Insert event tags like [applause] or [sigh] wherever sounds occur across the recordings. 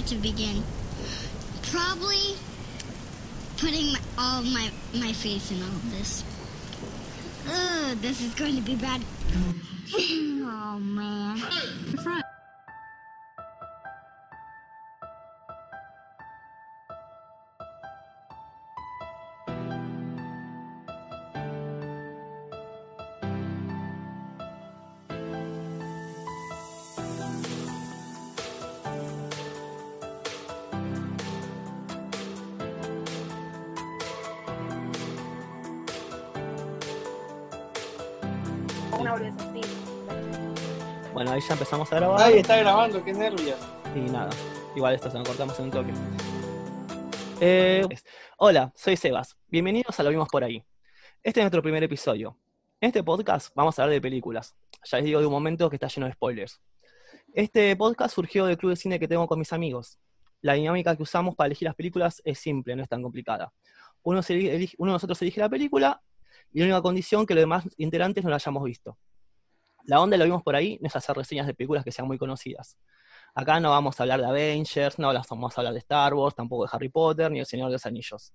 where to begin. Probably putting my, all my my face in all of this. Ugh, this is going to be bad. [laughs] oh man. Front. Ahí ya empezamos a grabar. Ay, está grabando, qué nervios. Y nada, igual esto se lo cortamos en un toque. Eh, hola, soy Sebas. Bienvenidos a Lo Vimos Por Ahí. Este es nuestro primer episodio. En este podcast vamos a hablar de películas. Ya les digo de un momento que está lleno de spoilers. Este podcast surgió del club de cine que tengo con mis amigos. La dinámica que usamos para elegir las películas es simple, no es tan complicada. Uno, se elige- uno de nosotros elige la película y la única condición que los demás integrantes no la hayamos visto. La onda lo vimos por ahí no es hacer reseñas de películas que sean muy conocidas. Acá no vamos a hablar de Avengers, no vamos a hablar de Star Wars, tampoco de Harry Potter, ni El Señor de los Anillos.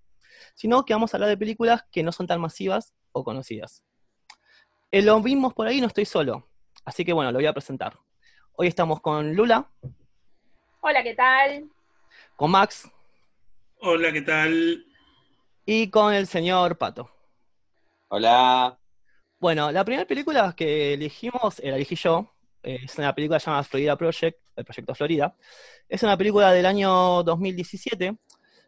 Sino que vamos a hablar de películas que no son tan masivas o conocidas. En lo vimos por ahí no estoy solo, así que bueno, lo voy a presentar. Hoy estamos con Lula, Hola, ¿qué tal? con Max Hola, ¿qué tal? y con el señor Pato. Hola. Bueno, la primera película que elegimos, eh, la elegí yo, eh, es una película llamada Florida Project, el Proyecto Florida. Es una película del año 2017.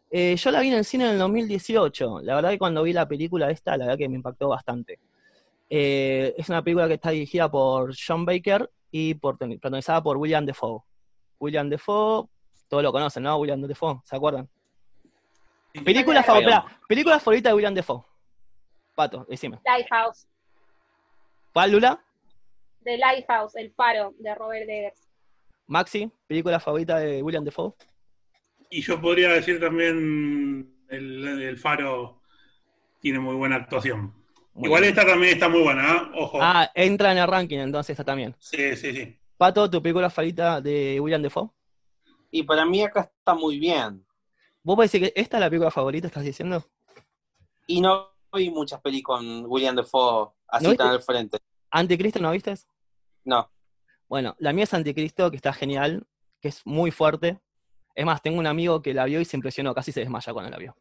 Eh, yo la vi en el cine en el 2018. La verdad que cuando vi la película esta, la verdad que me impactó bastante. Eh, es una película que está dirigida por John Baker y por, protagonizada por William Defoe. William Defoe, todos lo conocen, ¿no? William Defoe, ¿se acuerdan? Película, favorita, película favorita de William Defoe. Pato, decime. Lighthouse. ¿Cuál, Lula? The Lighthouse, El Faro, de Robert Eggers. Maxi, película favorita de William Defoe. Y yo podría decir también el, el Faro tiene muy buena actuación. Muy Igual bien. esta también está muy buena, ¿eh? Ojo. Ah, entra en el ranking entonces esta también. Sí, sí, sí. Pato, tu película favorita de William Defoe. Y para mí acá está muy bien. ¿Vos podés decir que esta es la película favorita, estás diciendo? Y no vi muchas pelis con William Defoe así tan al frente. ¿Anticristo no viste? No. Bueno, la mía es Anticristo, que está genial, que es muy fuerte. Es más, tengo un amigo que la vio y se impresionó, casi se desmaya cuando la vio.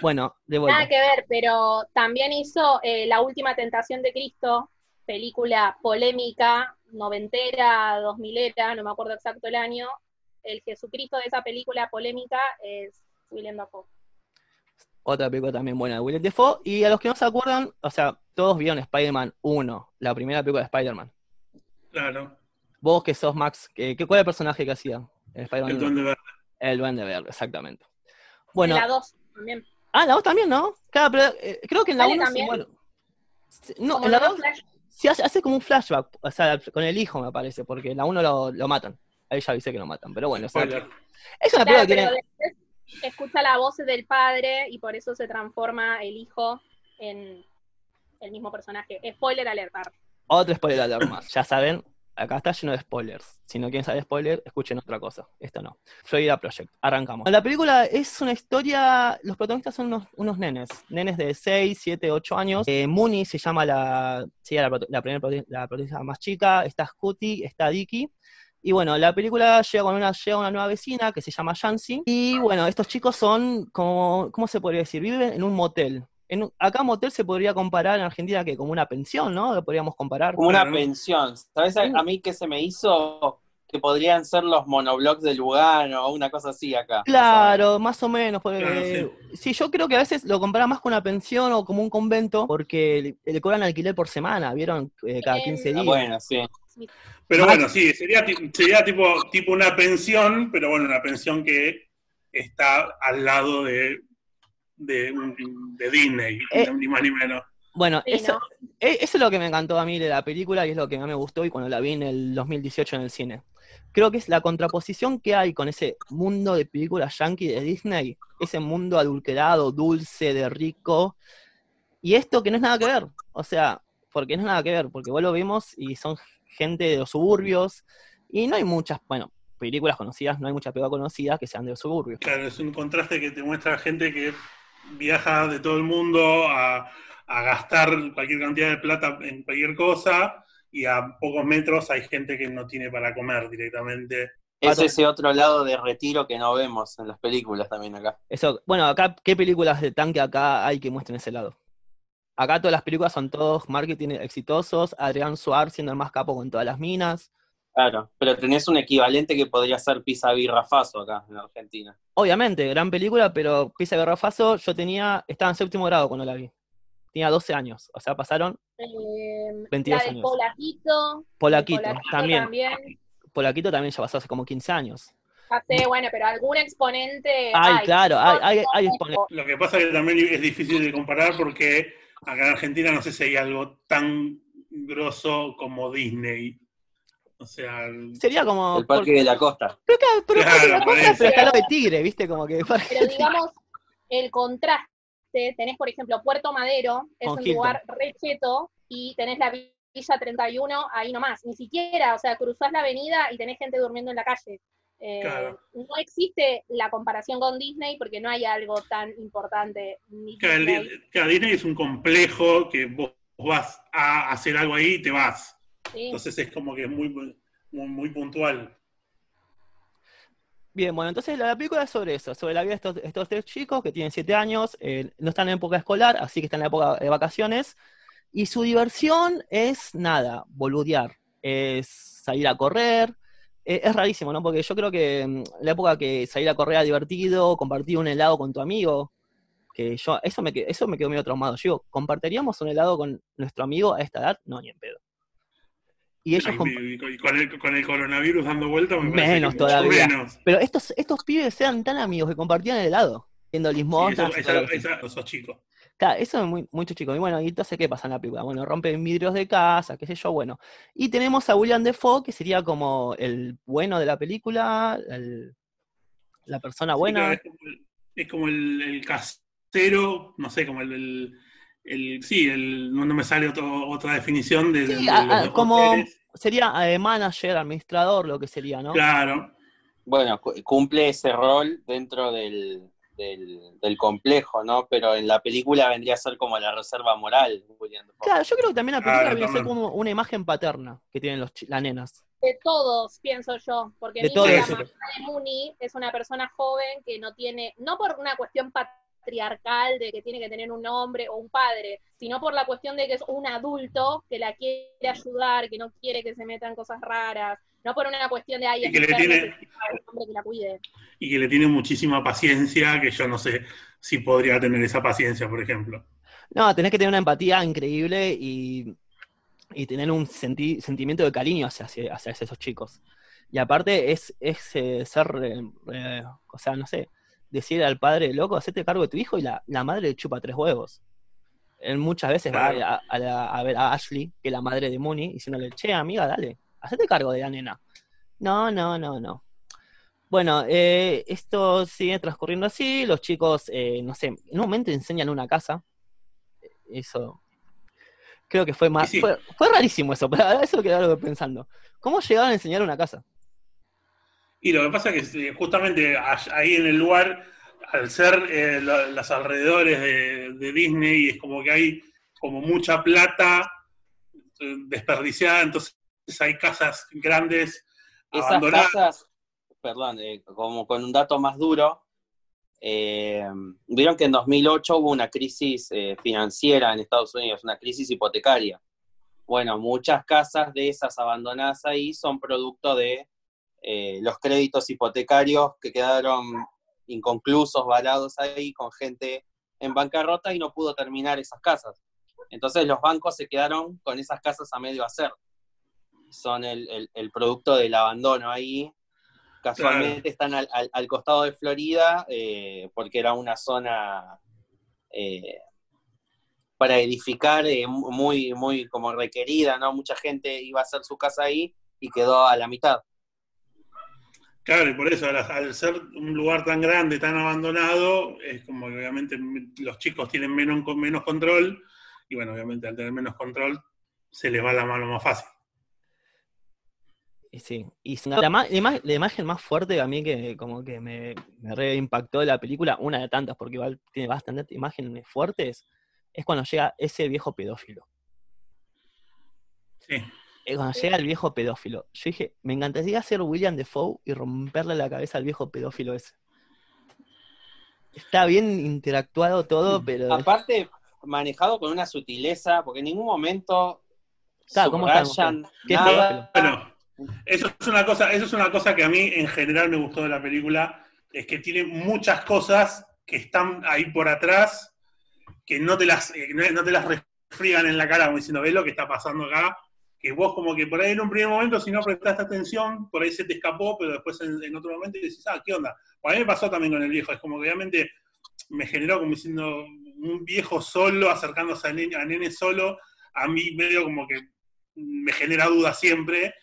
Bueno, de vuelta. Nada que ver, pero también hizo eh, La Última Tentación de Cristo, película polémica, noventera, dos milera, no me acuerdo exacto el año. El Jesucristo de esa película polémica es William Dafoe. Otra película también buena de William Defoe. Y a los que no se acuerdan, o sea, todos vieron Spider-Man 1, la primera película de Spider-Man. Claro. Vos que sos Max, ¿qué, qué- ¿cuál era el personaje que hacía en Spider-Man El 1? Duende Verde. El Duende Verde, exactamente. Bueno, La 2 también. ah, la 2 también, ¿no? Claro, pero eh, creo que en la ¿Sale 1 también? bueno. Sí, No, Como en la no 2 Flash. sí hace, hace como un flashback, o sea, con el hijo me parece, porque en la 1 lo, lo matan. Ahí ya avisé que lo matan, pero bueno, o sea, es una Claro, película que tiene... escucha la voz del padre y por eso se transforma el hijo en el mismo personaje. Spoiler alertar. Otro spoiler alert más. Ya saben, acá está lleno de spoilers. Si no quieren saber spoiler, escuchen otra cosa. Esto no. Florida Project. Arrancamos. La película es una historia. Los protagonistas son unos, nenes. Nenes de 6, 7, 8 años. Eh, Mooney se llama la. la, primera la protagonista más chica. Está Scooty, está Dicky. Y bueno, la película llega con una, llega una nueva vecina que se llama Yancy. Y bueno, estos chicos son como. ¿Cómo se podría decir? Viven en un motel. En un- acá motel se podría comparar en Argentina que como una pensión, ¿no? Lo podríamos comparar. Como una pensión. ¿Sabes a, a mí qué se me hizo? Que podrían ser los monoblocks de Lugano o una cosa así acá. Claro, más o menos. porque- Claro, sí. yo creo que a veces lo compara más con una pensión o como un convento, porque le, le cobran alquiler por semana, ¿vieron? Eh, cada Eh, 15 Ah, días. bueno, sí. Pero Max- bueno, sí, sería, sería tipo, tipo una pensión, pero bueno, una pensión que está al lado de, de, Disney, Eh, ni más ni menos. Bueno, Sí, eso, ¿no? e- eso es lo que me encantó a mí de la película y es lo que más me gustó y cuando la vi en el 2018 en el cine. Creo que es la contraposición que hay con ese mundo de películas yankee de Disney, ese mundo adulterado, dulce, de rico, y esto que no es nada que ver. O sea, porque no es nada que ver, porque vos lo vemos y son gente de los suburbios y no hay muchas, bueno, películas conocidas, no hay muchas películas conocidas que sean de suburbio. Claro, es un contraste que te muestra gente que viaja de todo el mundo a, a gastar cualquier cantidad de plata en cualquier cosa y a pocos metros hay gente que no tiene para comer directamente. Es ese otro lado de retiro que no vemos en las películas también acá. Eso, bueno, acá, ¿qué películas de tanque acá hay que muestren ese lado? Acá todas las películas son todos marketing exitosos, Adrián Suárez siendo el más capo con todas las minas. Claro, pero tenés un equivalente que podría ser Pisa Birrafaso acá en Argentina. Obviamente, gran película, pero Pisa Birrafaso yo tenía, estaba en séptimo grado cuando la vi. Tenía 12 años, o sea, pasaron Eh, 22 la de años. Polaquito. Polaquito, Polaquito también. también. Polaquito también ya pasó hace como 15 años. Sé, bueno, pero algún exponente. Ay, hay. claro, hay, hay, hay exponentes. Lo que pasa es que también es difícil de comparar porque acá en Argentina no sé si hay algo tan grosso como Disney. O sea, el- Sería como. El Parque de la Costa. Pero, claro, pero, Claro, está lo de tigre, ¿viste? Como que. Pero digamos, el contraste, tenés por ejemplo Puerto Madero, es Con un Hilton. lugar re cheto, y tenés la Villa 31 ahí nomás. Ni siquiera, o sea, cruzás la avenida y tenés gente durmiendo en la calle. Eh, Claro. No existe la comparación con Disney porque no hay algo tan importante. Ni Cada, Disney, es un complejo que vos vas a hacer algo ahí y te vas. ¿sí? Entonces es como que es muy, muy, muy puntual. Bien, bueno, entonces la película es sobre eso, sobre la vida de estos, estos tres chicos que tienen 7 años, eh, no están en época escolar, así que están en la época de vacaciones, y su diversión es nada, boludear, es salir a correr, eh, es rarísimo, ¿no? Porque yo creo que mm, la época que salir a correr era divertido, compartir un helado con tu amigo, que yo, eso me, eso me quedó medio traumado. Yo digo, ¿compartiríamos un helado con nuestro amigo a esta edad? No, ni en pedo. Y ellos comp- Y, y con, el, con el coronavirus dando vuelta, me parece Menos que mucho todavía. menos. Pero estos, estos pibes eran tan amigos que compartían el helado, viendo Sí, limosnas. eso- esos chicos. Claro, eso es muy, mucho chico. Y bueno, y entonces, ¿qué pasa en la película? Bueno, rompen vidrios de casa, qué sé yo, bueno. Y tenemos a William Defoe, que sería como el bueno de la película, el- la persona Sí, buena. claro, es como el, el- casero, no sé, como el, el- el- sí, el, no, me sale otro- otra definición de, Sí, de a- como hoteles. sería eh, manager, administrador, lo que sería, ¿no? Claro, Bueno, cu- cumple ese rol dentro del, del, del complejo, ¿no? Pero en la película vendría a ser como la reserva moral. Claro, yo creo que también la película Claro, viene a ser como una imagen paterna que tienen los, las nenas. de todos, pienso yo, porque De todos, la sí. mamá de Mooney, es una persona joven que no tiene, no por una cuestión patriarcal de que tiene que tener un hombre o un padre, sino por la cuestión de que es un adulto que la quiere ayudar, que no quiere que se metan cosas raras, no por una cuestión de ay, Y que le tiene- que la cuide. y que le tiene muchísima paciencia, que yo no sé si podría tener esa paciencia, por ejemplo. No, tenés que tener una empatía increíble y, y tener un senti- sentimiento de cariño hacia, hacia, hacia esos chicos. Y aparte es, es eh, ser, eh, eh, o sea, no sé, decir al padre, loco, hacete cargo de tu hijo y la, la madre le chupa tres huevos. Él muchas veces va a, a la- a ver a Ashley, que es la madre de Mooney, diciéndole, che, amiga, dale, hacete cargo de la nena. No, no, no, no. Bueno, eh, esto sigue transcurriendo así, los chicos, eh, no sé, en un momento enseñan una casa, eso creo que fue más sí. fue, fue rarísimo eso [laughs] pero eso es lo que estaba pensando cómo llegaron a enseñar una casa Y lo que pasa es que eh, justamente ahí en el lugar, al ser eh, los alrededores de, de Disney, es como que hay como mucha plata eh, desperdiciada, entonces hay casas grandes Esas abandonadas. casas, perdón, eh, como con un dato más duro, eh, vieron que en 2008 hubo una crisis eh, financiera en Estados Unidos, una crisis hipotecaria. Bueno, muchas casas de esas abandonadas ahí son producto de eh, los créditos hipotecarios que quedaron inconclusos, varados ahí con gente en bancarrota y no pudo terminar esas casas. Entonces los bancos se quedaron con esas casas a medio hacer. Son el, el- el producto del abandono ahí. Casualmente están al, al- al costado de Florida eh, porque era una zona eh, para edificar eh, muy, muy como requerida, ¿no? Mucha gente iba a hacer su casa ahí y quedó a la mitad. Claro, y por eso, al, al ser un lugar tan grande, tan abandonado, es como que obviamente los chicos tienen menos, menos control, y bueno, obviamente al tener menos control, se les va la mano más fácil. Y sí, y la, ma- la ima- la imagen más fuerte a mí que como que me, me re impactó de la película, una de tantas, porque igual tiene bastantes imágenes fuertes, es cuando llega ese viejo pedófilo. Sí. Cuando llega el viejo pedófilo. Yo dije, me encantaría ser William Defoe y romperle la cabeza al viejo pedófilo ese. Está bien interactuado todo, pero... Aparte, manejado con una sutileza, porque en ningún momento Claro, ¿cómo está subrayan ¿Qué nada. Bueno, eso es una cosa, eso es una cosa que a mí en general me gustó de la película, es que tiene muchas cosas que están ahí por atrás, que no te las, eh, no, te las refriegan en la cara, como diciendo, ves lo que está pasando acá, que vos como que por ahí en un primer momento, si no prestaste atención, por ahí se te escapó, pero después en, otro momento decís, ah, ¿qué onda? A mí me pasó también con el viejo, es como que obviamente me generó como diciendo un viejo solo acercándose a a nene solo, a mí medio como que me genera duda siempre,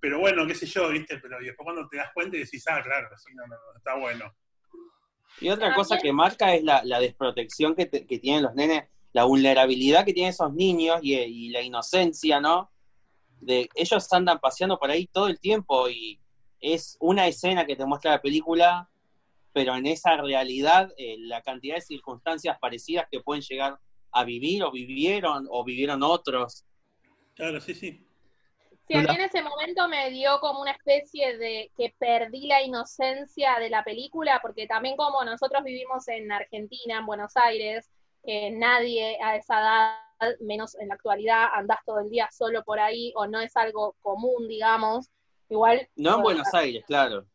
pero bueno, qué sé yo, ¿viste? Pero después cuando te das cuenta y decís, ah, claro, sí, no, no, no, está bueno. Y otra También- cosa que marca es la, la desprotección que, te- que tienen los nenes, la vulnerabilidad que tienen esos niños y, y la inocencia, ¿no? De ellos andan paseando por ahí todo el tiempo y es una escena que te muestra la película, pero en esa realidad eh, la cantidad de circunstancias parecidas que pueden llegar a vivir o vivieron o vivieron otros. Claro, sí, sí. Sí, a mí en ese momento me dio como una especie de que perdí la inocencia de la película, porque también como nosotros vivimos en Argentina, en Buenos Aires, que nadie a esa edad, menos en la actualidad, andás todo el día solo por ahí, o no es algo común, digamos. Igual. No en bueno, Buenos Aires, claro.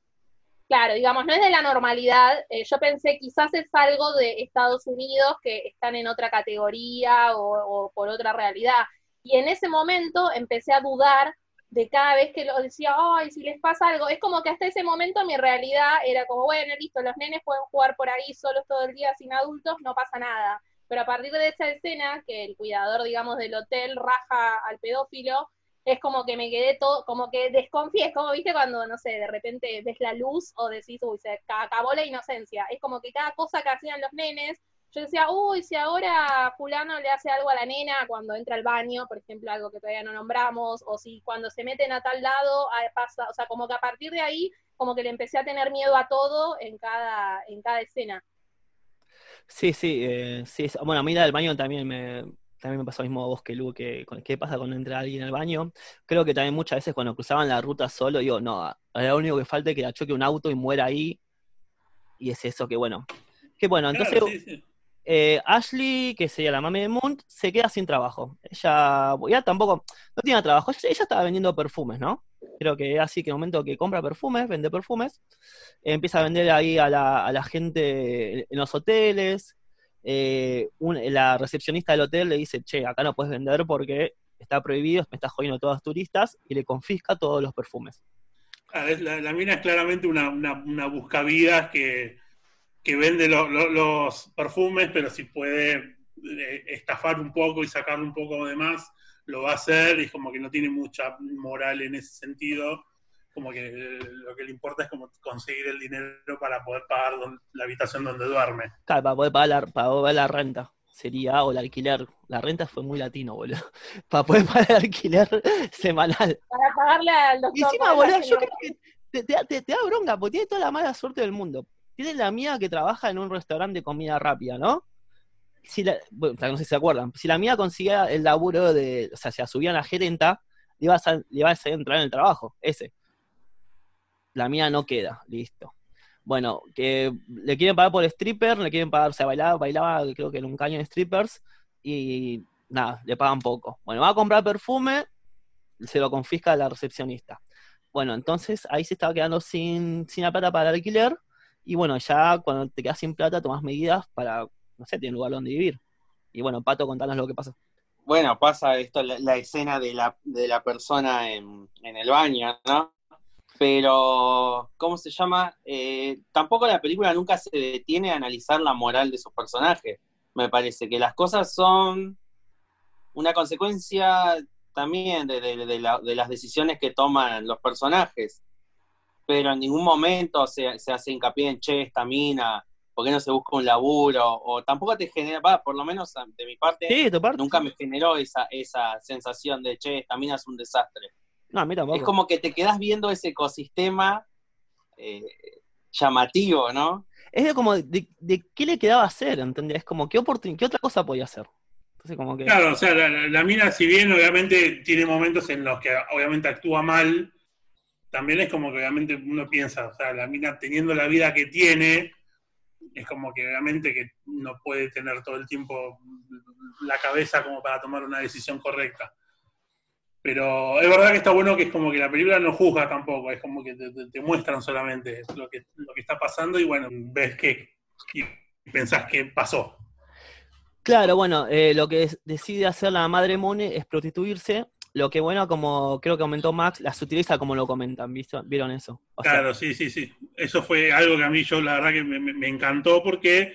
Claro, digamos, no es de la normalidad. Eh, yo pensé quizás es algo de Estados Unidos que están en otra categoría o, o por otra realidad. Y en ese momento empecé a dudar de cada vez que lo decía, ay, si les pasa algo. Es como que hasta ese momento mi realidad era como, bueno, listo, los nenes pueden jugar por ahí solos todo el día sin adultos, no pasa nada. Pero a partir de esa escena, que el cuidador, digamos, del hotel raja al pedófilo, es como que me quedé todo, como que desconfié, es como, viste, cuando, no sé, de repente ves la luz o decís, uy, se ca- acabó la inocencia. Es como que cada cosa que hacían los nenes, yo decía, uy, si ahora fulano le hace algo a la nena cuando entra al baño, por ejemplo, algo que todavía no nombramos, o si cuando se meten a tal lado, pasa, o sea, como que a partir de ahí, como que le empecé a tener miedo a todo en cada, en cada escena. Sí, sí, eh, sí. Bueno, a mí la del baño también me, también me pasó lo mismo a vos que Lu, que con- qué pasa cuando entra alguien al baño. Creo que también muchas veces cuando cruzaban la ruta solo, digo, no, lo único que falta es que la choque un auto y muera ahí. Y es eso que bueno. Que bueno, entonces Claro, sí, sí. Eh, Ashley, que sería la mami de Moon, se queda sin trabajo. Ella, ya tampoco, no tiene trabajo, ella, estaba vendiendo perfumes, ¿no? Creo que así que en el momento que compra perfumes, vende perfumes, empieza a vender ahí a la, gente en los hoteles. eh, la recepcionista del hotel le dice, che, acá no puedes vender porque está prohibido, me estás jodiendo a todos los turistas, y le confisca todos los perfumes. Ah, la, mina es claramente una, una, una que, que vende lo- lo- los perfumes, pero si puede eh, estafar un poco y sacarle un poco de más, lo va a hacer y como que no tiene mucha moral en ese sentido. Como que eh, lo que le importa es como conseguir el dinero para poder pagar don- la habitación donde duerme. Claro, para poder pagar la, para poder pagar la renta. Sería, o el alquiler. La renta fue muy latino, boludo. [laughs] Para poder pagar el alquiler [laughs] semanal. Para pagarle al doctor. Y encima, boludo, yo creo que te, te- te- te da bronca, porque tiene toda la mala suerte del mundo. Tiene la mía que trabaja en un restaurante de comida rápida, ¿no? Si la, bueno, no sé si se acuerdan. Si la mía conseguía el laburo de, o sea, se subía a la gerenta, le ibas a, le ibas a entrar en el trabajo, ese. La mía no queda, listo. Bueno, que le quieren pagar por stripper, le quieren pagar, o sea, bailaba, bailaba creo que en un caño de strippers, y nada, le pagan poco. Bueno, va a comprar perfume, se lo confisca la recepcionista. Bueno, entonces ahí se estaba quedando sin, sin la plata para el alquiler, y bueno, ya cuando te quedas sin plata tomas medidas para, no sé, tener lugar donde vivir. Y bueno, Pato, contanos lo que pasó. Bueno, pasa esto, la, la escena de la, de la persona en, en el baño, ¿no? Pero, ¿cómo se llama? Eh, tampoco la película nunca se detiene a analizar la moral de sus personajes. Me parece que las cosas son una consecuencia también de, de las decisiones que toman los personajes. Pero en ningún momento se, se hace hincapié en, che, esta mina, ¿por qué no se busca un laburo? O tampoco te genera, va, por lo menos de mi parte, Sí, tu parte. nunca me generó esa, esa sensación de, che, esta mina es un desastre. No, a mí tampoco. Es como que te quedas viendo ese ecosistema eh, llamativo, ¿no? Es de como, de, de qué le quedaba hacer, ¿entendés? Como, ¿qué, oportun- qué otra cosa podía hacer? Entonces, como que... Claro, o sea, la, la- la mina, si bien obviamente tiene momentos en los que obviamente actúa mal, también es como que obviamente uno piensa, o sea, la mina teniendo la vida que tiene, es como que obviamente que no puede tener todo el tiempo la cabeza como para tomar una decisión correcta. Pero es verdad que está bueno que es como que la película no juzga tampoco, es como que te, muestran solamente lo que, lo que está pasando y bueno, ves que y pensás que pasó. Claro, bueno, eh, lo que decide hacer la madre Mone es prostituirse. Lo que bueno, como creo que comentó Max, las utiliza como lo comentan, ¿visto? ¿vieron eso? Claro, sí, sí, sí. Eso fue algo que a mí yo la verdad que me, me- encantó porque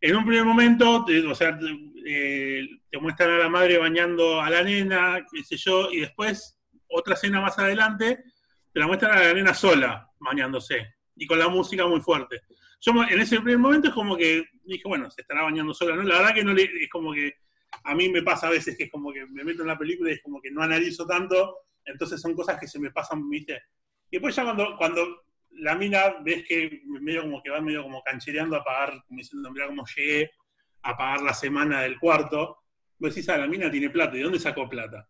en un primer momento, o sea, te, eh, te muestran a la madre bañando a la nena, qué sé yo, y después, otra escena más adelante, te la muestran a la nena sola bañándose y con la música muy fuerte. Yo en ese primer momento es como que dije, bueno, se estará bañando sola, ¿no? La verdad que no le, es como que a mí me pasa a veces que es como que me meto en la película y es como que no analizo tanto, entonces son cosas que se me pasan, ¿viste? Y después ya cuando, cuando la mina ves que medio como que va medio como canchereando a pagar, como diciendo, mira cómo llegué a pagar la semana del cuarto, vos decís, ah, la mina tiene plata, ¿y dónde sacó plata?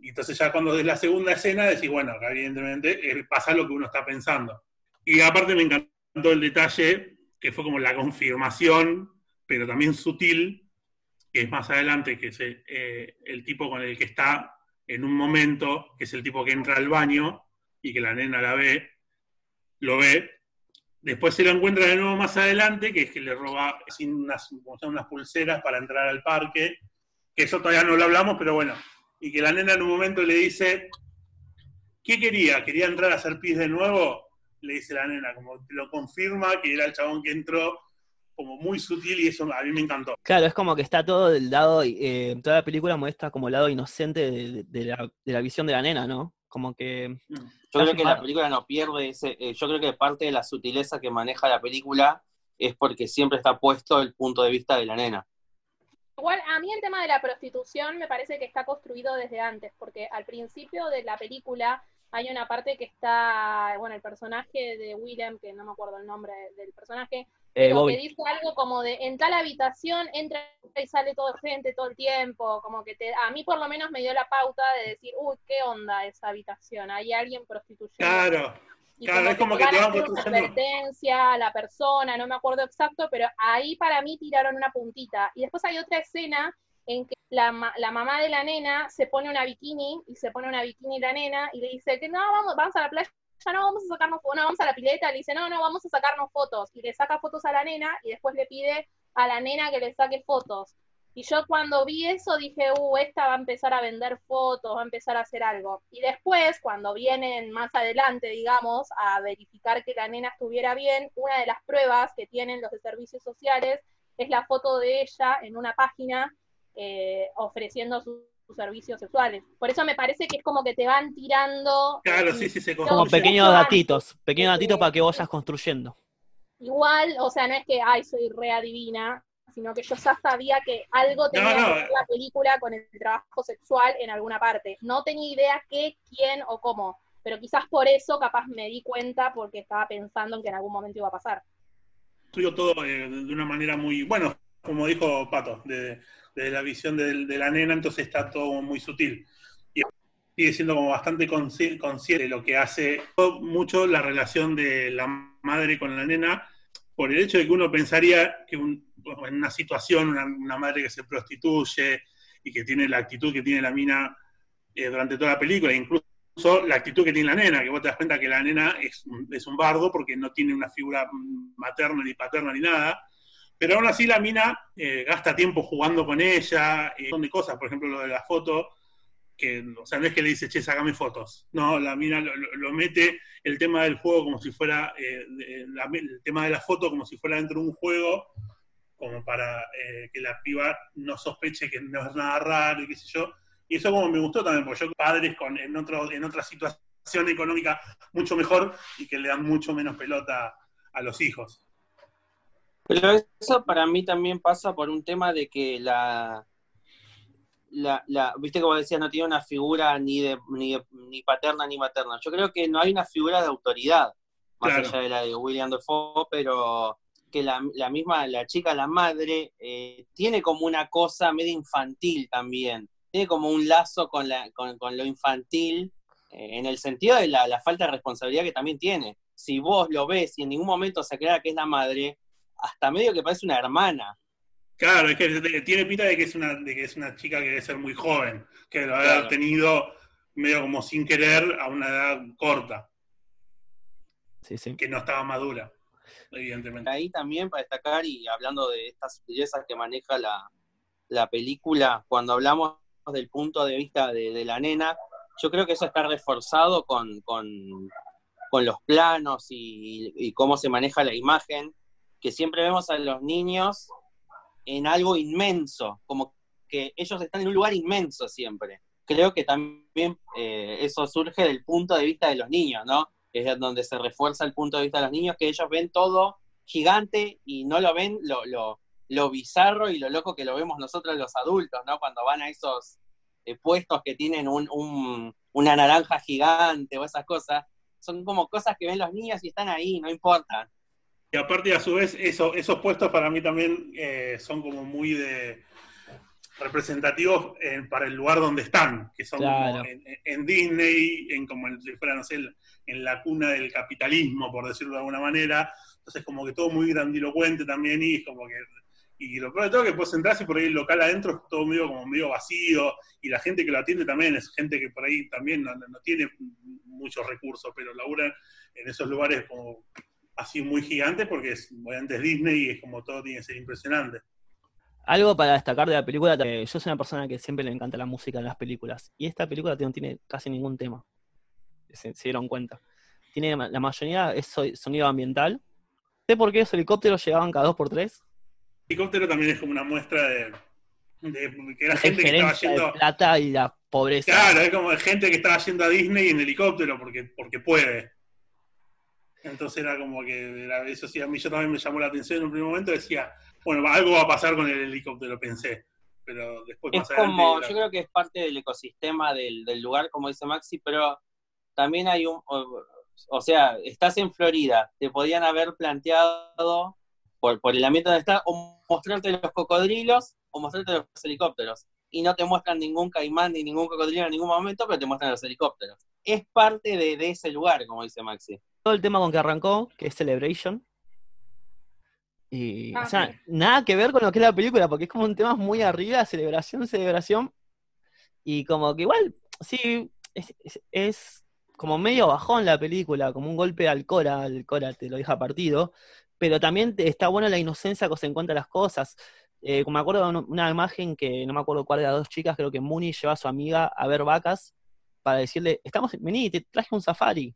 Y entonces ya cuando ves la segunda escena decís, bueno, acá evidentemente pasa lo que uno está pensando. Y aparte me encantó el detalle, que fue como la confirmación, pero también sutil, que es más adelante, que es eh, el tipo con el que está en un momento, que es el tipo que entra al baño y que la nena la ve, lo ve. Después se lo encuentra de nuevo más adelante, que es que le roba unas, unas pulseras para entrar al parque, que eso todavía no lo hablamos, pero bueno. Y que la nena en un momento le dice, ¿qué quería? ¿Quería entrar a hacer pis de nuevo? Le dice la nena, como lo confirma que era el chabón que entró, como muy sutil y eso a mí me encantó. Claro, es como que está todo del lado, eh, toda la película muestra como el lado inocente de, la, de la visión de la nena, ¿no? Como que... Yo creo que la película no pierde ese. eh, yo creo que parte de la sutileza que maneja la película es porque siempre está puesto el punto de vista de la nena. Igual, a mí el tema de la prostitución me parece que está construido desde antes, porque al principio de la película hay una parte que está, bueno, el personaje de Willem, que no me acuerdo el nombre del personaje, Eh, Bobby. que dice algo como de, en tal habitación entra y sale toda gente todo el tiempo, como que te, a mí por lo menos me dio la pauta de decir, uy, ¿qué onda esa habitación? Hay alguien prostituyendo. Claro, Y Claro, es como que te van advertencia a la persona, no me acuerdo exacto, pero ahí para mí tiraron una puntita. Y después hay otra escena en que la, ma- la mamá de la nena se pone una bikini y se pone una bikini la nena y le dice que no, vamos, vamos a la playa, no vamos a sacarnos fotos, no, vamos a la pileta, le dice, no, no, vamos a sacarnos fotos. Y le saca fotos a la nena y después le pide a la nena que le saque fotos. Y yo cuando vi eso dije, uh, esta va a empezar a vender fotos, va a empezar a hacer algo. Y después, cuando vienen más adelante, digamos, a verificar que la nena estuviera bien, una de las pruebas que tienen los de servicios sociales es la foto de ella en una página eh, ofreciendo sus, sus servicios sexuales. Por eso me parece que es como que te van tirando claro, sí, sí, se Como pequeños datitos, pequeños datitos para que vayas construyendo. igual, o sea, no es que, ay, soy re adivina, sino que yo ya sabía que algo tenía no, que ver la película con el trabajo sexual en alguna parte. No tenía idea qué, quién o cómo, pero quizás por eso capaz me di cuenta porque estaba pensando en que en algún momento iba a pasar. construyó todo eh, de una manera muy, bueno, como dijo Pato, de, de la visión de, la nena, entonces está todo muy sutil. Y sigue siendo como bastante consci- consciente de lo que hace mucho la relación de la madre con la nena, por el hecho de que uno pensaría que en una situación, una, madre que se prostituye y que tiene la actitud que tiene la mina eh, durante toda la película, incluso la actitud que tiene la nena, que vos te das cuenta que la nena es, es un bardo porque no tiene una figura materna ni paterna ni nada, pero aún así la mina eh, gasta tiempo jugando con ella, y un montón de cosas, por ejemplo lo de la foto, que o sea, no es que le dice, che, sacame fotos, no, la mina lo, lo- mete el tema del juego como si fuera, eh, el tema de la foto como si fuera dentro de un juego, como para eh, que la piba no sospeche que no es nada raro y qué sé yo, y eso como me gustó también, porque yo padres con, en, otro, en otra situación económica mucho mejor y que le dan mucho menos pelota a los hijos. Pero eso para mí también pasa por un tema de que la, la, la, viste como decías, no tiene una figura ni de, ni ni paterna ni materna. Yo creo que no hay una figura de autoridad, más allá de la de William Dafoe, pero que la, la misma, la chica, la madre, eh, tiene como una cosa medio infantil también. Tiene como un lazo con, la, con, con lo infantil, eh, en el sentido de la, la, falta de responsabilidad que también tiene. Si vos lo ves y en ningún momento se aclara que es la madre, hasta medio que parece una hermana. Claro, es que tiene pinta de que es una, de que es una chica que debe ser muy joven, que lo ha tenido medio como sin querer a una edad corta. Sí, sí. Que no estaba madura, evidentemente. Ahí también para destacar, y hablando de estas sutilezas que maneja la, la, película, cuando hablamos del punto de vista de, de la nena, yo creo que eso está reforzado con, con, con los planos y, y cómo se maneja la imagen, que siempre vemos a los niños en algo inmenso, como que ellos están en un lugar inmenso siempre. Creo que también eh, eso surge del punto de vista de los niños, ¿no? Es donde se refuerza el punto de vista de los niños, que ellos ven todo gigante y no lo ven lo, lo, lo bizarro y lo loco que lo vemos nosotros los adultos, ¿no? Cuando van a esos eh, puestos que tienen un, un, una naranja gigante o esas cosas, son como cosas que ven los niños y están ahí, no importan. Y aparte, a su vez, eso, esos puestos para mí también eh, son como muy de representativos en, para el lugar donde están, que son Claro. en, en Disney, en como si fuera, no sé, en la cuna del capitalismo, por decirlo de alguna manera. Entonces, como que todo muy grandilocuente también, y es como que. Y lo peor de todo es que puedes entrar y por ahí el local adentro es todo medio como medio vacío, y la gente que lo atiende también es gente que por ahí también no, no tiene muchos recursos, pero laburan en esos lugares como así muy gigantes porque es, obviamente es Disney y es como todo tiene que ser impresionante. Algo para destacar de la película, eh, yo soy una persona que siempre le encanta la música en las películas, y esta película no tiene casi ningún tema, se, se dieron cuenta. Tiene la mayoría es so- sonido ambiental. ¿Sé por qué los helicópteros llegaban cada dos por tres? El helicóptero también es como una muestra de, de que era La gente que estaba yendo... de plata y la pobreza. Claro, es como gente que estaba yendo a Disney en helicóptero porque, porque puede. Entonces era como que, era- eso sí, a mí yo también me llamó la atención en un primer momento, decía, bueno, algo va a pasar con el helicóptero, pensé. Pero después Es más como, yo creo que es parte del ecosistema del, del lugar, como dice Maxi, pero también hay un, o, o sea, estás en Florida, te podían haber planteado por, por el ambiente donde estás, o mostrarte los cocodrilos o mostrarte los helicópteros. Y no te muestran ningún caimán ni ningún cocodrilo en ningún momento, pero te muestran los helicópteros. Es parte de, de ese lugar, como dice Maxi. El tema con que arrancó, que es Celebration. Y, Ah, o sea, sí. nada que ver con lo que es la película, porque es como un tema muy arriba, celebración, celebración. Y como que igual, sí, es, es- es como medio bajón la película, como un golpe al Cora, al Cora te lo deja partido, pero también está buena la inocencia que se encuentra las cosas. Eh, me acuerdo de una, una imagen que no me acuerdo cuál de las dos chicas, creo que Mooney lleva a su amiga a ver vacas para decirle, estamos, vení, te traje un safari.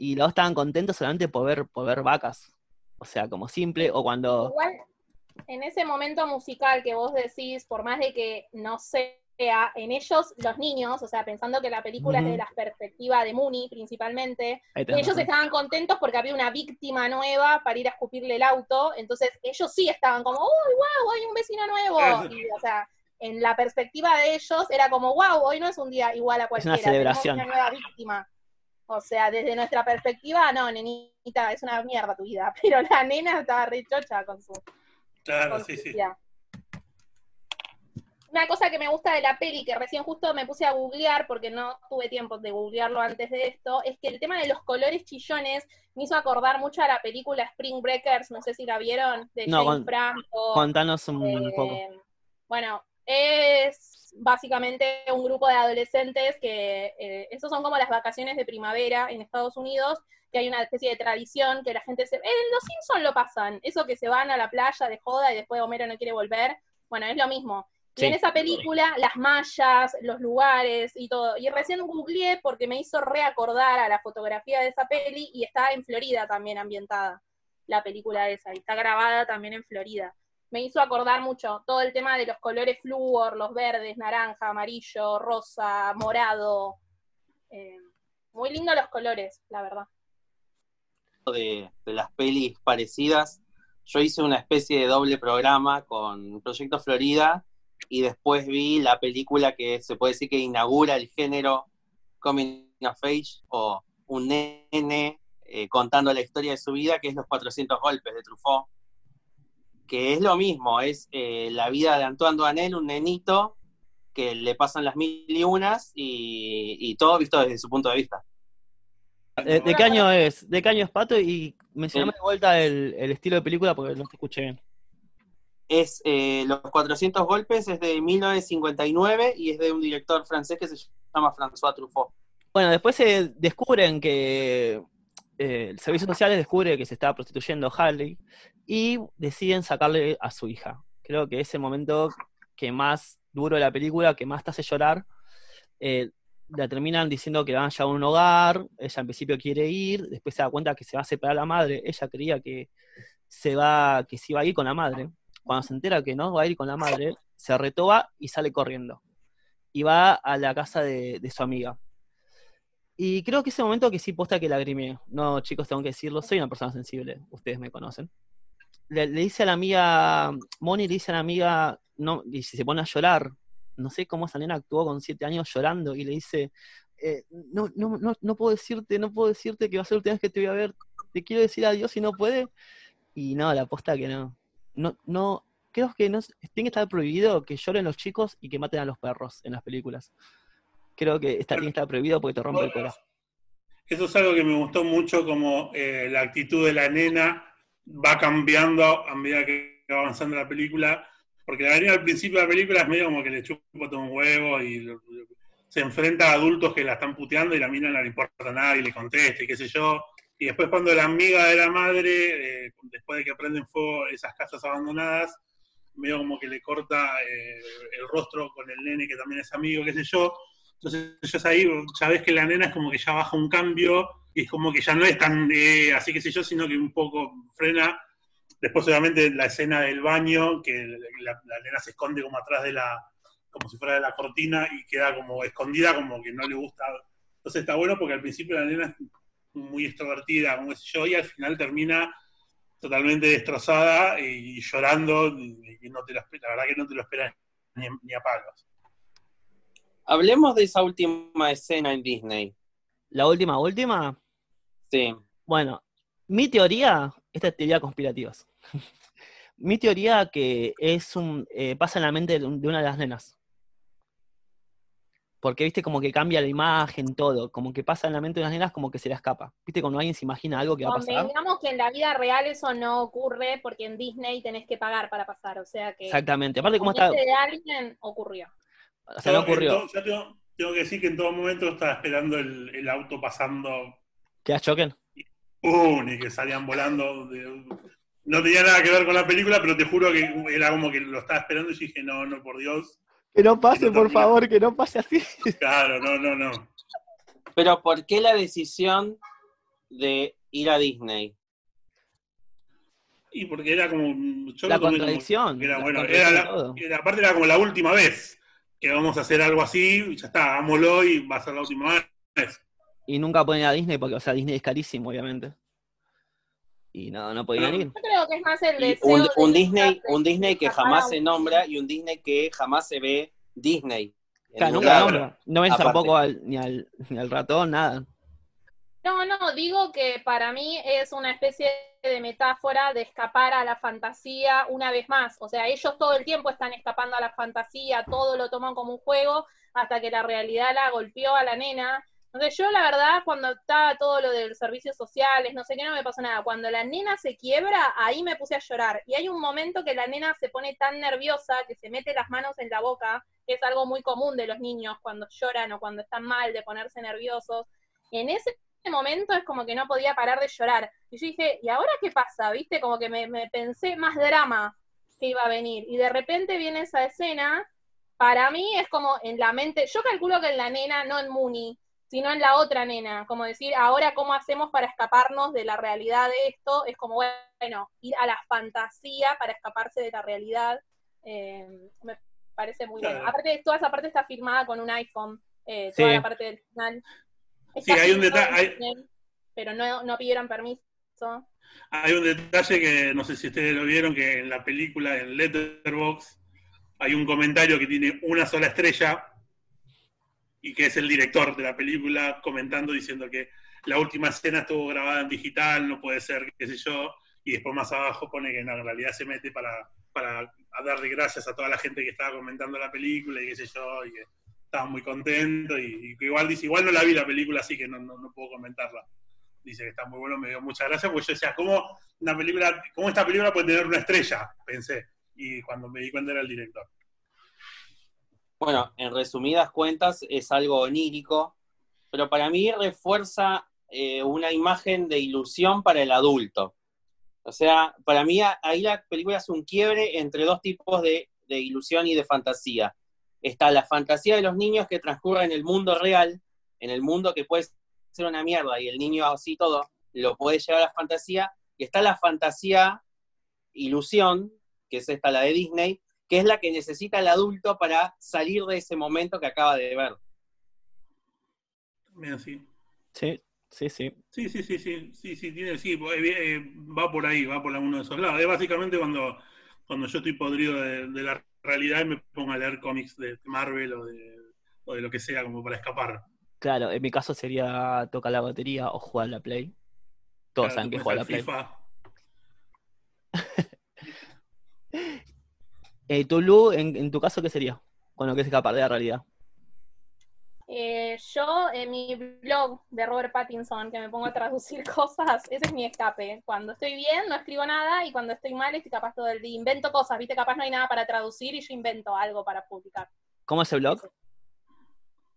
Y los dos estaban contentos solamente por ver, por ver vacas. O sea, como simple, o cuando... Igual, en ese momento musical que vos decís, por más de que no sea en ellos, los niños, o sea, pensando que la película es de la perspectiva de Mooney principalmente, ellos estaban contentos porque había una víctima nueva para ir a escupirle el auto, entonces ellos sí estaban como, uy, wow, hay un vecino nuevo. Y, o sea, en la perspectiva de ellos era como, wow, hoy no es un día igual a cualquiera, tenemos celebración. una nueva víctima. O sea, desde nuestra perspectiva, no, nenita, es una mierda tu vida, [laughs] pero la nena estaba re chocha con su Claro, con sí, su sí. vida. Una cosa que me gusta de la peli, que recién justo me puse a googlear, porque no tuve tiempo de googlearlo antes de esto, es que el tema de los colores chillones me hizo acordar mucho a la película Spring Breakers, no sé si la vieron, de No, Jane con- Franco. Contanos un Eh, poco. Bueno, es básicamente un grupo de adolescentes que, eh, esos son como las vacaciones de primavera en Estados Unidos, que hay una especie de tradición que la gente se... En Los Simpsons lo pasan, eso que se van a la playa de joda y después Homero no quiere volver, bueno, es lo mismo. Y en esa película, las mallas, los lugares y todo. Y recién googleé porque me hizo reacordar a la fotografía de esa peli y está en Florida también ambientada, la película esa, y está grabada también en Florida me hizo acordar mucho todo el tema de los colores flúor, los verdes, naranja, amarillo, rosa, morado. Eh, muy lindo los colores, la verdad. de, de las pelis parecidas, yo hice una especie de doble programa con Proyecto Florida y después vi la película que se puede decir que inaugura el género Coming of Age o un nene eh, contando la historia de su vida, que es Los 400 Golpes de Truffaut, que es lo mismo, es eh, la vida de Antoine Duanel, un nenito que le pasan las mil y unas y, todo visto desde su punto de vista. ¿De, qué año es? ¿De qué año es Pato? Y mencioname de vuelta el, estilo de película porque no te escuché bien. Es eh, Los 400 golpes, es de 1959 y es de un director francés que se llama François Truffaut. Bueno, después se descubren que eh, el servicio social descubre que se estaba prostituyendo Harley y deciden sacarle a su hija. Creo que es el momento que más duro de la película, que más te hace llorar. Eh, la terminan diciendo que van a llevar a un hogar, ella en principio quiere ir, después se da cuenta que se va a separar la madre, ella creía que se va, que se iba a ir con la madre. Cuando se entera que no va a ir con la madre, se retoba y sale corriendo. Y va a la casa de su amiga. Y creo que ese momento que sí posta que lagrimé. No, chicos, tengo que decirlo, soy una persona sensible, ustedes me conocen. Le, dice a la amiga, Moni le dice a la amiga, no, y si se pone a llorar, no sé cómo esa nena actuó con siete años llorando, y le dice, eh, no, no, no, no puedo decirte, no puedo decirte que va a ser la última vez que te voy a ver, te quiero decir adiós y no puede. Y no, la posta que no. No, no, creo que no, tiene que estar prohibido que lloren los chicos y que maten a los perros en las películas creo que está, está prohibido porque te rompe el corazón. Eso es algo que me gustó mucho, como eh, la actitud de la nena va cambiando a medida que va avanzando la película, porque la nena al principio de la película es medio como que le chupa todo un huevo y se enfrenta a adultos que la están puteando y la mina no le importa nada y le contesta y qué sé yo. Y después cuando la amiga de la madre, eh, después de que prenden fuego esas casas abandonadas, medio como que le corta eh, el rostro con el nene que también es amigo, qué sé yo, entonces ahí ya ves que la nena es como que ya baja un cambio y es como que ya no es tan eh, así que sé yo, sino que un poco frena. Después obviamente la escena del baño, que la, nena se esconde como atrás de la, como si fuera de la cortina y queda como escondida, como que no le gusta. Entonces está bueno porque al principio la nena es muy extrovertida, como sé yo, y al final termina totalmente destrozada y, llorando, y no te lo, la verdad que no te lo esperas ni, ni a palos. Hablemos de esa última escena en Disney. ¿La última, última? Sí. Bueno, mi teoría, esta es teoría conspirativa. [laughs] mi teoría que es un. Eh, pasa en la mente de una de las nenas. Porque, viste, como que cambia la imagen, todo. Como que pasa en la mente de unas nenas, como que se la escapa. Viste, cuando alguien se imagina algo que va a pasar. Digamos que en la vida real eso no ocurre porque en Disney tenés que pagar para pasar. O sea que. Exactamente. Aparte, como está. de alguien ocurrió. O sea, no ocurrió. yo tengo, que decir que en todo momento estaba esperando el, auto pasando. ¿Que a choquen? ¡Pum! Y que salían volando. No tenía nada que ver con la película, pero te juro que era como que lo estaba esperando y dije, no, no, por Dios. Que no pase, por favor, que no pase así. [laughs] Claro, no, no, no. Pero ¿por qué la decisión de ir a Disney? Y porque era como. la contradicción. era, bueno, era aparte era como la última vez que vamos a hacer algo así, ya está, hagámoslo y va a ser la última vez. Y nunca pueden ir a Disney porque, o sea, Disney es carísimo, obviamente. Y no, no podían ir. Yo creo que es más el deseo un, un Disney, un Disney que jamás se nombra y un Disney que jamás se ve Disney. Claro, nunca nombra. No ven tampoco ni, al, ni al ratón, nada. No, no, digo que para mí es una especie de metáfora de escapar a la fantasía una vez más. O sea, ellos todo el tiempo están escapando a la fantasía, todo lo toman como un juego, hasta que la realidad la golpeó a la nena. Entonces yo la verdad, cuando estaba todo lo de los servicios sociales, no sé qué, no me pasó nada. Cuando la nena se quiebra, ahí me puse a llorar. Y hay un momento que la nena se pone tan nerviosa que se mete las manos en la boca, que es algo muy común de los niños cuando lloran o cuando están mal, de ponerse nerviosos. En ese momento es como que no podía parar de llorar. Y yo dije, ¿y ahora qué pasa? ¿Viste? Como que me, pensé más drama que iba a venir. Y de repente viene esa escena. Para mí es como en la mente, yo calculo que en la nena, no en Mooney, sino en la otra nena, como decir, ahora cómo hacemos para escaparnos de la realidad de esto, es como, bueno, ir a la fantasía para escaparse de la realidad, eh, me parece muy bueno. Aparte, toda esa parte está filmada con un iPhone, eh, toda la parte del final. Sí, hay un detalle. Pero no, no pidieron permiso. Hay un detalle que no sé si ustedes lo vieron, que en la película, en Letterboxd, hay un comentario que tiene una sola estrella y que es el director de la película comentando diciendo que la última escena estuvo grabada en digital, no puede ser, qué sé yo, y después más abajo pone que en realidad se mete para, para darle gracias a toda la gente que estaba comentando la película y qué sé yo, y que estaba muy contento y, igual dice, igual no la vi la película, así que no, no, puedo comentarla. Dice que está muy bueno, me dio muchas gracias, porque yo decía, ¿cómo, una película, ¿cómo esta película puede tener una estrella? Pensé, y cuando me di cuenta era el director. Bueno, en resumidas cuentas es algo onírico, pero para mí refuerza eh, una imagen de ilusión para el adulto. O sea, para mí ahí la película es un quiebre entre dos tipos de, ilusión y de fantasía. Está la fantasía de los niños que transcurre en el mundo real, en el mundo que puede ser una mierda y el niño así todo lo puede llevar a la fantasía, y está la fantasía ilusión, que es esta la de Disney, que es la que necesita el adulto para salir de ese momento que acaba de ver. También así. Sí, Sí, sí. Sí, sí, sí, sí, sí, sí, tiene, sí, eh, eh, va por ahí, va por uno de esos lados. Es básicamente cuando, cuando yo estoy podrido de, la realidad y me pongo a leer cómics de Marvel o de, o de lo que sea, como para escapar. Claro, en mi caso sería tocar la batería o jugar a la Play. Todos saben que juega la Play. FIFA. [laughs] eh, Tulu, en, en tu caso, ¿qué sería? Cuando que escapar de la realidad. Eh, yo, en mi blog de Robert Pattinson, que me pongo a traducir [laughs] cosas, ese es mi escape. Cuando estoy bien, no escribo nada, y cuando estoy mal, estoy capaz todo el día. Invento cosas, ¿viste? Capaz no hay nada para traducir y yo invento algo para publicar. ¿Cómo es el blog?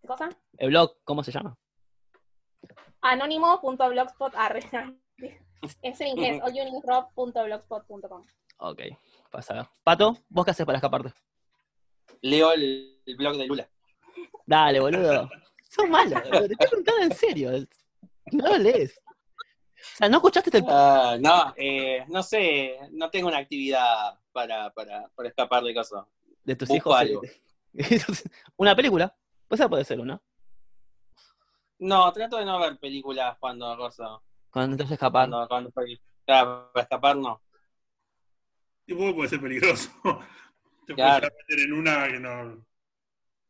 ¿Qué cosa? ¿El blog cómo se llama? Anónimo.blogspot. [laughs] es en inglés. [laughs] Ok, pasa a ver. Pato, ¿vos qué haces para escaparte? Leo el blog de Lula. Dale, boludo. Sos malo, te estoy preguntando en serio. No lo lees. O sea, ¿no escuchaste este... Uh, no, eh, no sé, no tengo una actividad para, para, para escapar de casa. De tus hijos. Algo. [laughs] ¿Una película? Pues esa puede ser una. No, trato de no ver películas cuando cosa. Cuando estás escapando. Cuando, cuando claro, para escapar no. Y puede ser peligroso. [laughs] Te puedes meter en una que no.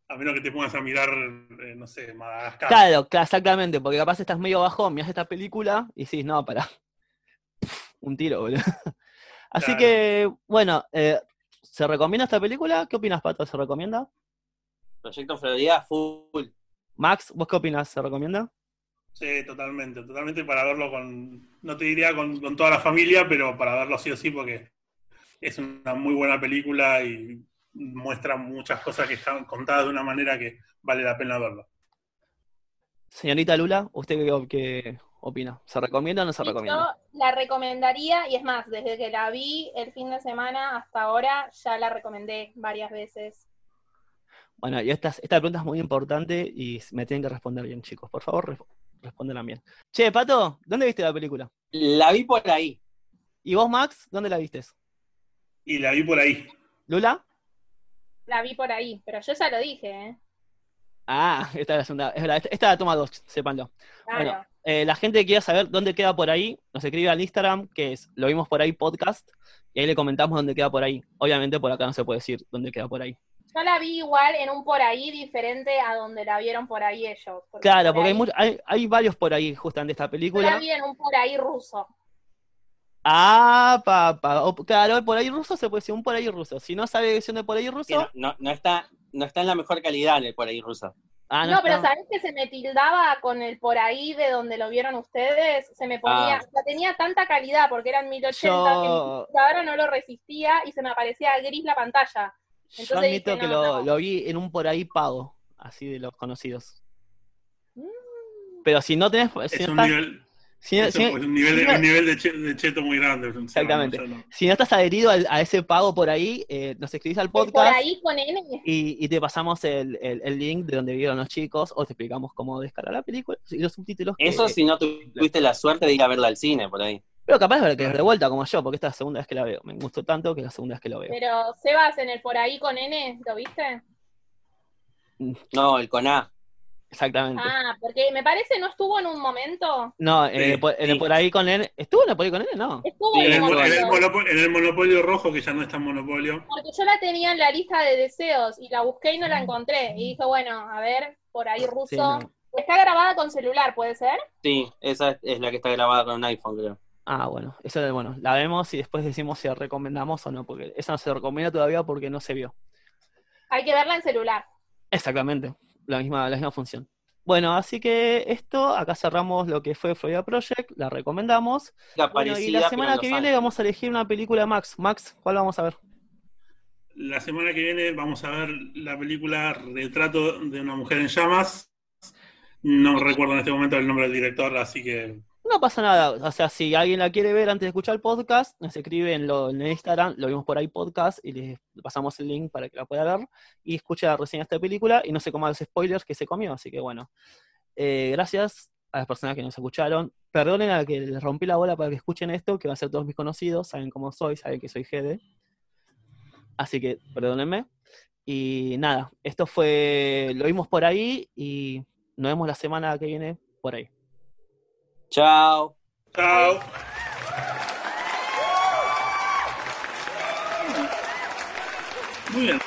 A menos que te pongas a mirar, eh, no sé, Madagascar. Claro, claro, exactamente, porque capaz estás medio bajo, miras esta película y decís, no, para. [laughs] Un tiro, boludo. [laughs] Así que, bueno, eh, ¿se recomienda esta película? ¿Qué opinas, Pato? ¿Se recomienda? Proyecto Florida, full. Max, ¿vos qué opinas? ¿Se recomienda? Sí, totalmente, totalmente para verlo con, no te diría con, con toda la familia, pero para verlo sí o sí, porque es una muy buena película y muestra muchas cosas que están contadas de una manera que vale la pena verlo. Señorita Lula, ¿usted qué, opina? ¿Se recomienda o no se recomienda? Yo la recomendaría, y es más, desde que la vi el fin de semana hasta ahora, ya la recomendé varias veces. Bueno, y esta, esta pregunta es muy importante y me tienen que responder bien, chicos. Por favor, respondan bien. Che, Pato, ¿dónde viste la película? La vi por ahí. ¿Y vos, Max, dónde la viste? Y la vi por ahí. ¿Lula? La vi por ahí, pero yo ya lo dije, ¿eh? Ah, [laughs] esta es la segunda. esta es la toma dos, sépanlo. Bueno, eh, la gente que quiera saber dónde queda por ahí, nos escribe al Instagram, que es Lo Vimos Por Ahí Podcast, y ahí le comentamos dónde queda por ahí. Obviamente por acá no se puede decir dónde queda por ahí. Yo la vi igual en un por ahí diferente a donde la vieron por ahí ellos. claro, porque hay, hay, hay, varios por ahí justamente esta película. Yo la vi en un por ahí ruso. Ah, papá. Claro, por ahí ruso se puede decir un por ahí ruso. Si no sabe decir de por ahí ruso. No, no, está, no está en la mejor calidad el por ahí ruso. Ah, no, pero ¿sabés que se me tildaba con el por ahí de donde lo vieron ustedes? Se me ponía, ah. o sea, tenía tanta calidad porque eran 1080 que ahora no lo resistía y se me aparecía gris la pantalla. Entonces Yo admito que lo, vi en un por ahí pago, así de los conocidos. Mm. Pero si no tenés... es un nivel, es un nivel, de, cheto muy grande. Exactamente. Si no estás adherido a ese pago por ahí, eh, nos escribís al podcast. Por ahí con él. Y, te pasamos el, link de donde vieron los chicos o te explicamos cómo descargar la película y los subtítulos. Eso si no tuviste la suerte de ir a verla al cine por ahí. Pero capaz de que es de vuelta como yo, porque esta es la segunda vez que la veo. Me gustó tanto que es la segunda vez que lo veo. Pero, Sebas, en el por ahí con N, ¿lo viste? No, el con A. Exactamente. Ah, porque me parece no estuvo en un momento. No, en el por, en el sí. por ahí con él. ¿Estuvo en el por ahí con él? No. Estuvo Sí, en En el, un mo- en el monopolio rojo, que ya no es tan monopolio. Porque yo la tenía en la lista de deseos y la busqué y no la encontré. Y dije, bueno, a ver, por ahí ruso. Sí, no. Está grabada con celular, ¿puede ser? Sí, esa es, la que está grabada con un iPhone, creo. Ah, bueno, eso es bueno, la vemos y después decimos si la recomendamos o no, porque esa no se recomienda todavía porque no se vio. Hay que verla en celular. Exactamente, la misma, la misma función. Bueno, así que esto, acá cerramos lo que fue Florida Project, la recomendamos. La Bueno, y parecida, la semana que viene vamos a elegir una película Max. Max, ¿cuál vamos a ver? La semana que viene vamos a ver la película Retrato de una mujer en llamas. No recuerdo en este momento el nombre del director, así que No pasa nada, o sea, si alguien la quiere ver antes de escuchar el podcast, nos escribe en, lo, en Instagram, lo vimos por ahí podcast, y les pasamos el link para que la pueda ver y escuche la reseña de esta película y no se coma los spoilers que se comió, así que bueno. Eh, gracias a las personas que nos escucharon. Perdonen a que les rompí la bola para que escuchen esto, que van a ser todos mis conocidos, saben cómo soy, saben que soy Gede. Así que perdónenme. Y nada, esto fue, lo vimos por ahí y nos vemos la semana que viene por ahí. Chao. chao. Muy bien.